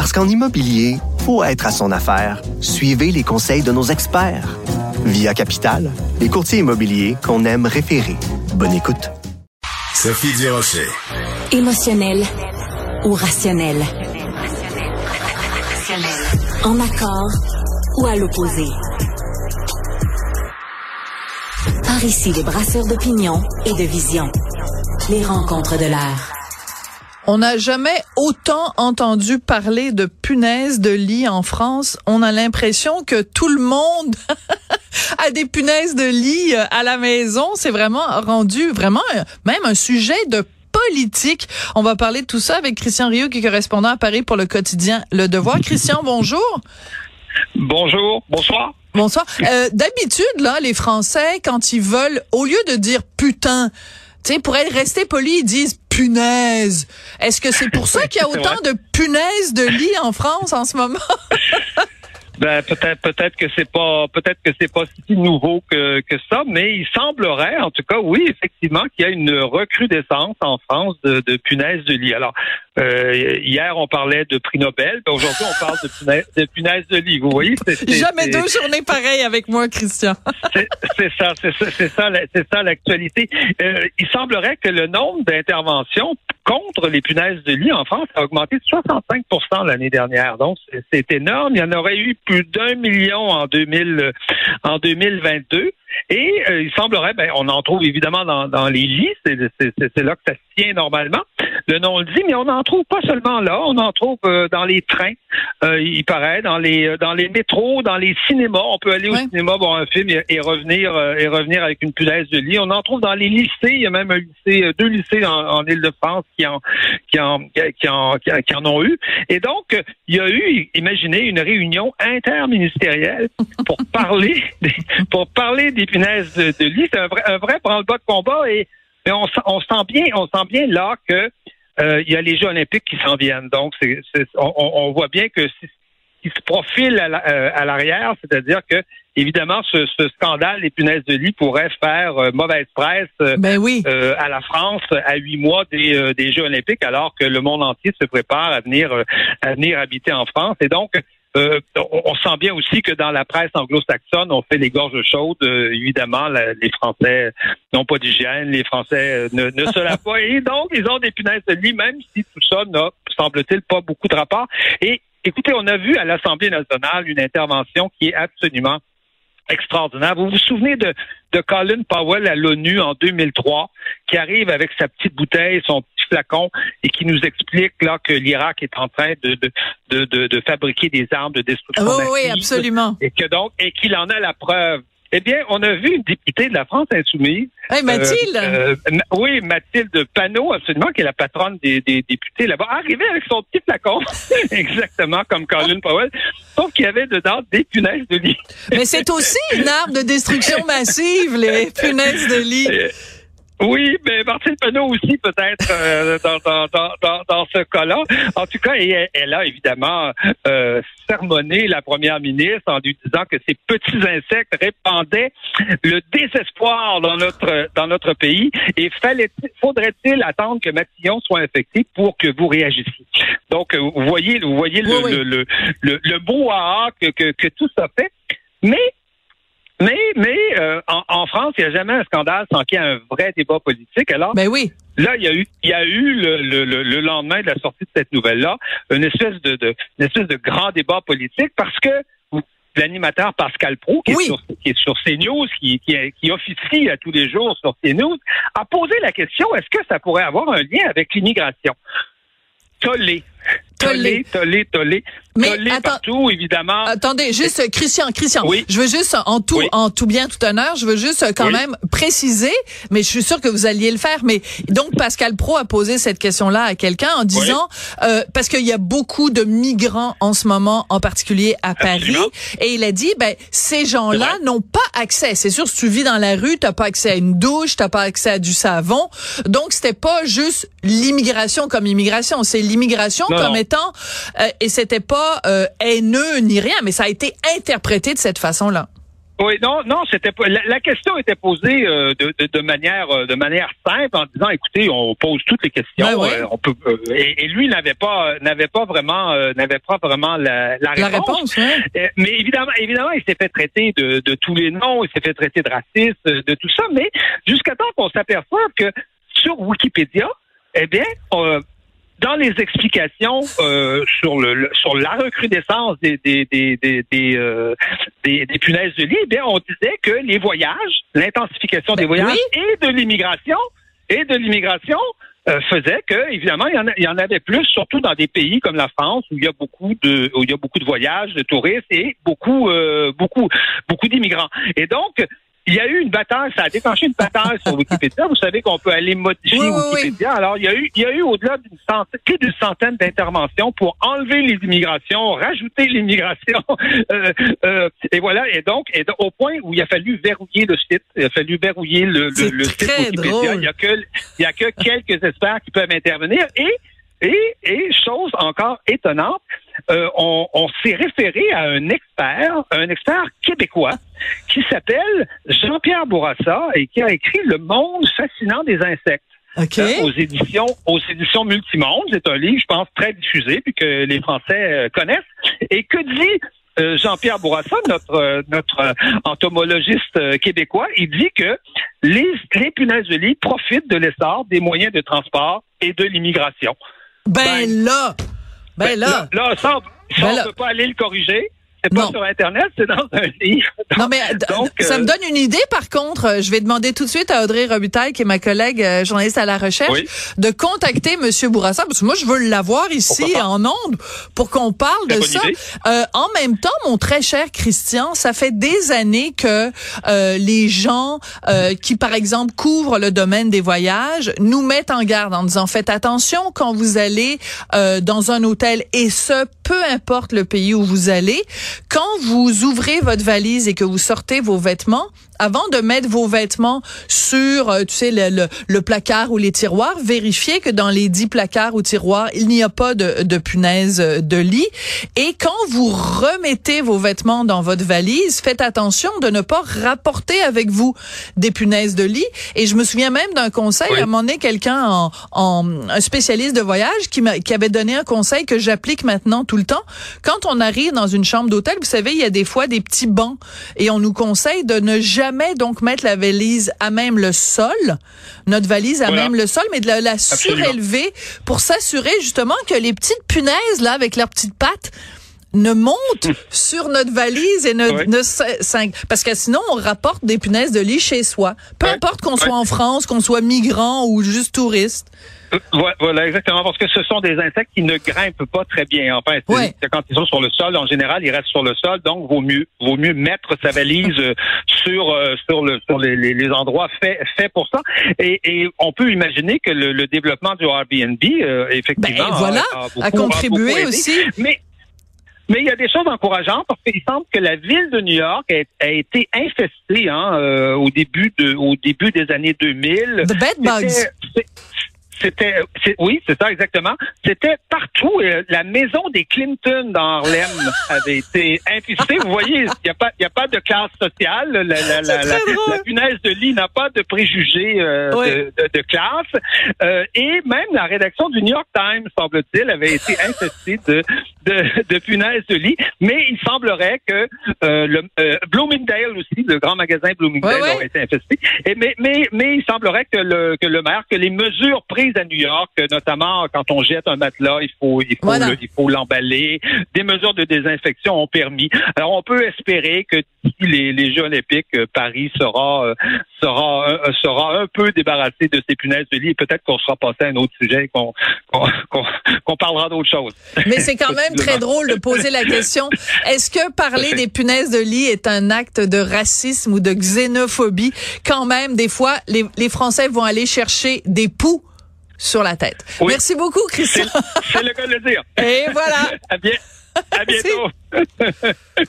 Parce qu'en immobilier, faut être à son affaire. Suivez les conseils de nos experts. Via Capital, les courtiers immobiliers qu'on aime référer. Bonne écoute. Sophie Durocher. Émotionnel ou rationnel? En accord ou à l'opposé? Par ici, les brasseurs d'opinion et de vision. Les rencontres de l'air. On n'a jamais autant entendu parler de punaises de lit en France. On a l'impression que tout le monde a des punaises de lit euh, à la maison. C'est vraiment rendu vraiment euh, même un sujet de politique. On va parler de tout ça avec Christian Rio, qui est correspondant à Paris pour le quotidien Le Devoir. Christian, bonjour. Bonjour, bonsoir. Bonsoir. Euh, D'habitude, là, les Français, quand ils veulent, au lieu de dire putain, tu sais, pour être resté poli, ils disent punaise. Est-ce que c'est pour ça qu'il y a autant de punaises de lit en France en ce moment? Ben peut-être peut-être que c'est pas peut-être que c'est pas si nouveau que, que ça, mais il semblerait, en tout cas, oui, effectivement, qu'il y a une recrudescence en France de, de punaises de lit. Alors euh, hier on parlait de prix Nobel, ben, aujourd'hui on parle de punaises de, punaises de lit. Vous voyez Jamais deux journées pareilles avec moi, Christian. c'est ça, c'est ça, c'est ça, c'est ça l'actualité. Euh, il semblerait que le nombre d'interventions contre les punaises de lit en France a augmenté de 65% l'année dernière. Donc, c'est énorme. Il y en aurait eu plus d'un million en 2000, en 2022. Et euh, il semblerait, ben, on en trouve évidemment dans, dans les lits, c'est là que ça se tient normalement. Le nom le dit, mais on n'en trouve pas seulement là, on en trouve euh, dans les trains, euh, il paraît, dans les dans les métros, dans les cinémas. On peut aller au cinéma voir un film et, revenir et revenir avec une punaise de lit. On en trouve dans les lycées. Il y a même un lycée, deux lycées en, en Île-de-France qui en qui en qui en qui en ont eu. Et donc, il y a eu, imaginez, une réunion interministérielle pour parler des, pour parler des punaises de, lit. C'est un vrai, un vrai branle-bas de combat et mais on, on sent bien, on sent bien là que euh, il y a les Jeux olympiques qui s'en viennent. Donc, c'est, on, on, voit bien que qui se profile euh, à l'arrière, c'est-à-dire que évidemment, ce, ce, scandale des punaises de lit pourrait faire euh, mauvaise presse ben oui. à la France à huit mois des, des Jeux olympiques, alors que le monde entier se prépare à venir à venir habiter en France. Et donc, euh, on, sent bien aussi que dans la presse anglo-saxonne, on fait les gorges chaudes. Euh, évidemment, les Français n'ont pas d'hygiène, les Français euh, ne, ne se lavent pas. Et donc, ils ont des punaises de lit, même si tout ça n'a, semble-t-il, pas beaucoup de rapport. Et écoutez, on a vu à l'Assemblée nationale une intervention qui est absolument extraordinaire. Vous vous souvenez de, de Colin Powell à l'ONU en 2003, qui arrive avec sa petite bouteille, son petit flacon, et qui nous explique là que l'Irak est en train de de, de, de, fabriquer des armes de destruction oui, oui, absolument. Et que donc, et qu'il en a la preuve. Eh bien, on a vu une députée de la France insoumise. Hey, Mathilde. Euh, euh, oui, Mathilde Panot, absolument, qui est la patronne des, des députés là-bas, arriver avec son petit flacon, exactement comme Colin Powell, sauf qu'il y avait dedans des punaises de lit. Mais c'est aussi une arme de destruction massive, les punaises de lit. Oui, mais Martine Penault aussi peut-être euh, dans, dans, dans, dans, ce cas-là. En tout cas, elle, a évidemment euh, sermonné la première ministre en lui disant que ces petits insectes répandaient le désespoir dans notre dans notre pays et faudrait-il attendre que Matillon soit infecté pour que vous réagissiez? Donc, vous voyez, vous voyez le, le, le, le, beau que, que, que tout ça fait. Mais mais, mais euh, en, France, il n'y a jamais un scandale sans qu'il y ait un vrai débat politique. Alors, ben oui. Là, il y a eu, il y a eu le, le, le, lendemain de la sortie de cette nouvelle-là une espèce de, de, une espèce de grand débat politique parce que l'animateur Pascal Pro, qui, est sur, qui est sur CNews, qui, qui, qui officie à tous les jours sur CNews, a posé la question est-ce que ça pourrait avoir un lien avec l'immigration? Tollé. Tollé, tollé, tollé. Mais collés attends- partout, évidemment. Attendez, juste Christian, Christian, Oui. je veux juste en tout, Oui. en tout bien, tout honneur, je veux juste euh, quand Oui. même préciser, mais je suis sûre que vous alliez le faire. Mais donc Pascal Pro a posé cette question-là à quelqu'un en disant euh, parce qu'il y a beaucoup de migrants en ce moment, en particulier à Paris, et il a dit ben ces gens-là n'ont pas accès. C'est sûr, si tu vis dans la rue, t'as pas accès à une douche, t'as pas accès à du savon. Donc c'était pas juste l'immigration comme immigration, c'est l'immigration comme non. étant euh, et c'était pas euh, haineux ni rien, mais ça a été interprété de cette façon-là. Oui, non, non, c'était pas. La, la question était posée euh, de, de, de manière euh, de manière simple en disant, écoutez, on pose toutes les questions. Ben euh, on peut. et, et lui n'avait pas n'avait pas vraiment n'avait pas vraiment la, la La réponse. Euh, Mais évidemment, évidemment, il s'est fait traiter de, de tous les noms, il s'est fait traiter de raciste, de tout ça, mais jusqu'à temps qu'on s'aperçoive que sur Wikipédia, eh bien, dans les explications euh, sur le, le- sur la recrudescence des des des des des, euh, des- des punaises de lit, eh bien, on disait que les voyages, l'intensification des Ben voyages oui. et de l'immigration et de l'immigration euh, faisait que évidemment il y, en a- il y en avait plus, surtout dans des pays comme la France où il y a beaucoup de où il y a beaucoup de voyages, de touristes et beaucoup euh, beaucoup beaucoup d'immigrants. Et donc il y a eu une bataille, ça a déclenché une bataille sur Wikipédia. Vous savez qu'on peut aller modifier Oui, oui, oui. Wikipédia. Alors, il y a eu, il y a eu au-delà d'une centaine, plus d'une centaine d'interventions pour enlever les immigrations, rajouter l'immigration. Euh, euh, et voilà. Et donc, et donc, au point où il a fallu verrouiller le site, il a fallu verrouiller le, le, le site Wikipédia. drôle. Il y a que, il y a que quelques experts qui peuvent intervenir. Et, et, et chose encore étonnante, euh, on, on s'est référé à un expert, un expert québécois, qui s'appelle Jean-Pierre Bourassa et qui a écrit Le monde fascinant des insectes hein, aux éditions aux éditions Multimonde. C'est un livre, je pense, très diffusé puis que les Français euh, connaissent. Et que dit euh, Jean-Pierre Bourassa, notre euh, notre euh, entomologiste euh, québécois, il dit que les, les punaises de lit profitent de l'essor des moyens de transport et de l'immigration. Ben Ben, là, ben là. là, ça, Ben on là. peut pas aller le corriger. C'est pas Non. sur Internet, c'est dans un livre. Non, mais Donc, ça euh, me donne une idée, par contre. Euh, Je vais demander tout de suite à Audrey Robitaille, qui est ma collègue euh, journaliste à la recherche, Oui. de contacter Monsieur Bourassa, parce que moi, je veux l'avoir ici en ondes pour qu'on parle de ça. Euh, en même temps, mon très cher Christian, ça fait des années que euh, les gens euh, qui, par exemple, couvrent le domaine des voyages nous mettent en garde en disant faites attention quand vous allez euh, dans un hôtel et ce, peu importe le pays où vous allez, quand vous ouvrez votre valise et que vous sortez vos vêtements, avant de mettre vos vêtements sur, euh, tu sais, le, le, le placard ou les tiroirs, vérifiez que dans les dix placards ou tiroirs, il n'y a pas de, de punaise euh, de lit. Et quand vous remettez vos vêtements dans votre valise, faites attention de ne pas rapporter avec vous des punaises de lit. Et je me souviens même d'un conseil, Oui. à un moment donné, quelqu'un en, en un spécialiste de voyage qui, qui avait donné un conseil que j'applique maintenant tout le temps. Quand on arrive dans une chambre d'hôtel, vous savez, il y a des fois des petits bancs et on nous conseille de ne jamais donc mettre la valise à même le sol, notre valise à Voilà. même le sol, mais de la, surélever pour s'assurer justement que les petites punaises là avec leurs petites pattes ne montent sur notre valise et ne, Ouais. ne parce que sinon on rapporte des punaises de lit chez soi. Peu Ouais. importe qu'on soit en France, qu'on soit migrant ou juste touriste. Voilà, exactement, parce que ce sont des insectes qui ne grimpent pas très bien. Enfin, c'est- Ouais. quand ils sont sur le sol, en général, ils restent sur le sol, donc vaut mieux, vaut mieux mettre sa valise euh, sur euh, sur le sur les, les, les endroits faits faits pour ça. Et, et on peut imaginer que le, le développement du Airbnb, euh, effectivement, Ben, voilà, a, a beaucoup, a contribué aussi. Mais mais il y a des choses encourageantes parce qu'il semble que la ville de New York a, a été infestée hein, euh, au début de au début des années 2000. The bed bugs. C'était- c'est- oui, c'est ça exactement. C'était partout. Euh, La maison des Clinton dans Harlem avait été infestée. Vous voyez, il n'y a pas, il y a pas de classe sociale. La, la, la, la, punaise de lit n'a pas de préjugés euh, de, de, de classe. Euh, et même la rédaction du New York Times, semble-t-il, avait été infestée de, de, de punaises de lit. Mais il semblerait que euh, le euh, Bloomingdale aussi, le grand magasin Bloomingdale, ouais. aurait été infesté. Et mais, mais, mais il semblerait que le, que le maire, que les mesures prises à New York, euh, notamment quand on jette un matelas, il faut, il faut, Voilà. le- il faut l'emballer. Des mesures de désinfection ont permis. Alors on peut espérer que les, les Jeux Olympiques, euh, Paris sera, euh, sera, euh, sera un peu débarrassé de ces punaises de lit. Peut-être qu'on sera passé à un autre sujet, qu'on, qu'on, parlera d'autre chose. Mais c'est quand même même très drôle de poser la question est-ce que parler des punaises de lit est un acte de racisme ou de xénophobie? Quand même, des fois, les, les Français vont aller chercher des poux sur la tête. Merci beaucoup, Christian. C'est le cas de le dire. Et voilà. à, bien, à bientôt.